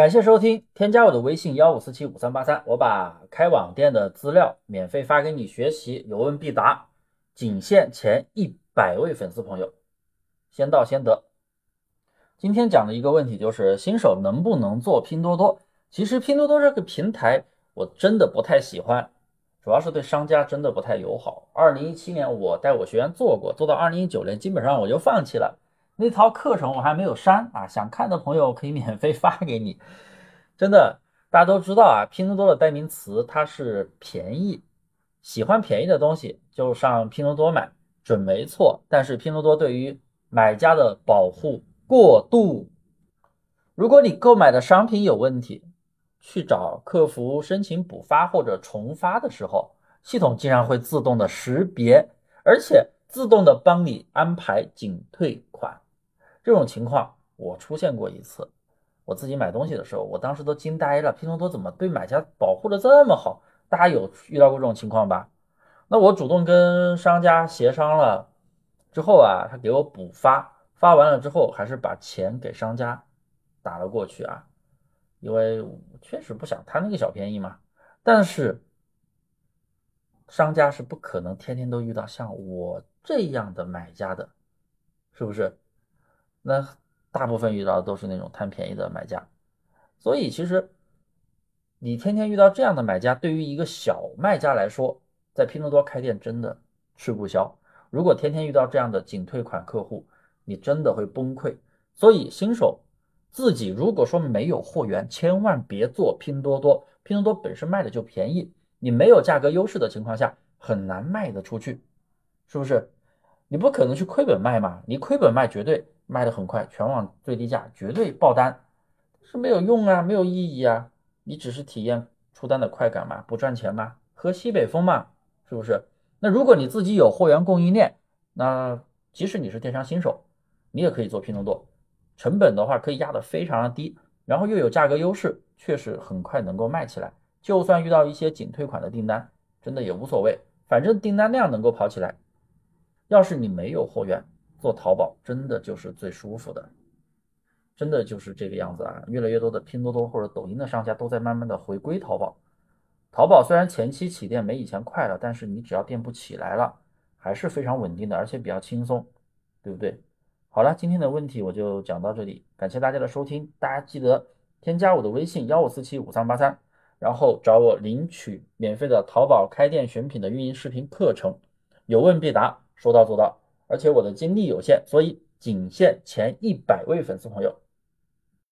感谢收听，添加我的微信幺五四七五三八三，我把开网店的资料免费发给你学习，有问必答，仅限前一百位粉丝朋友，先到先得。今天讲的一个问题就是新手能不能做拼多多？其实拼多多这个平台我真的不太喜欢，主要是对商家真的不太友好。二零一七年我带我学员做过，做到二零一九年基本上我就放弃了。那套课程我还没有删啊，想看的朋友可以免费 发给你。真的，大家都知道啊，拼多多的代名词它是便宜，喜欢便宜的东西就上拼多多买，准没错。但是拼多多对于买家的保护过度，如果你购买的商品有问题，去找客服申请补发或者重发的时候，系统竟然会自动的识别，而且自动的帮你安排仅退款。这种情况我出现过一次，我自己买东西的时候，我当时都惊呆了，拼多多怎么对买家保护的这么好？大家有遇到过这种情况吧？那我主动跟商家协商了之后啊，他给我补发，发完了之后还是把钱给商家打了过去啊，因为确实不想贪那个小便宜嘛。但是商家是不可能天天都遇到像我这样的买家的，是不是？那大部分遇到的都是那种贪便宜的买家，所以其实你天天遇到这样的买家，对于一个小卖家来说，在拼多多开店真的吃不消。如果天天遇到这样的仅退款客户，你真的会崩溃。所以新手自己如果说没有货源，千万别做拼多多。拼多多本身卖的就便宜，你没有价格优势的情况下，很难卖得出去，是不是？你不可能去亏本卖嘛？你亏本卖绝对。卖的很快，全网最低价，绝对爆单，是没有用啊，没有意义啊，你只是体验出单的快感嘛，不赚钱嘛？喝西北风嘛，是不是？那如果你自己有货源供应链，那即使你是电商新手，你也可以做拼多多，成本的话可以压得非常的低，然后又有价格优势，确实很快能够卖起来。就算遇到一些仅退款的订单，真的也无所谓，反正订单量能够跑起来。要是你没有货源，做淘宝真的就是最舒服的，真的就是这个样子啊！越来越多的拼多多或者抖音的商家都在慢慢的回归淘宝。淘宝虽然前期起店没以前快了，但是你只要店铺起来了，还是非常稳定的，而且比较轻松，对不对？好了，今天的问题我就讲到这里，感谢大家的收听，大家记得添加我的微信幺五四七五三八三，然后找我领取免费的淘宝开店选品的运营视频课程，有问必答，说到做到。而且我的精力有限，所以仅限前一百位粉丝朋友。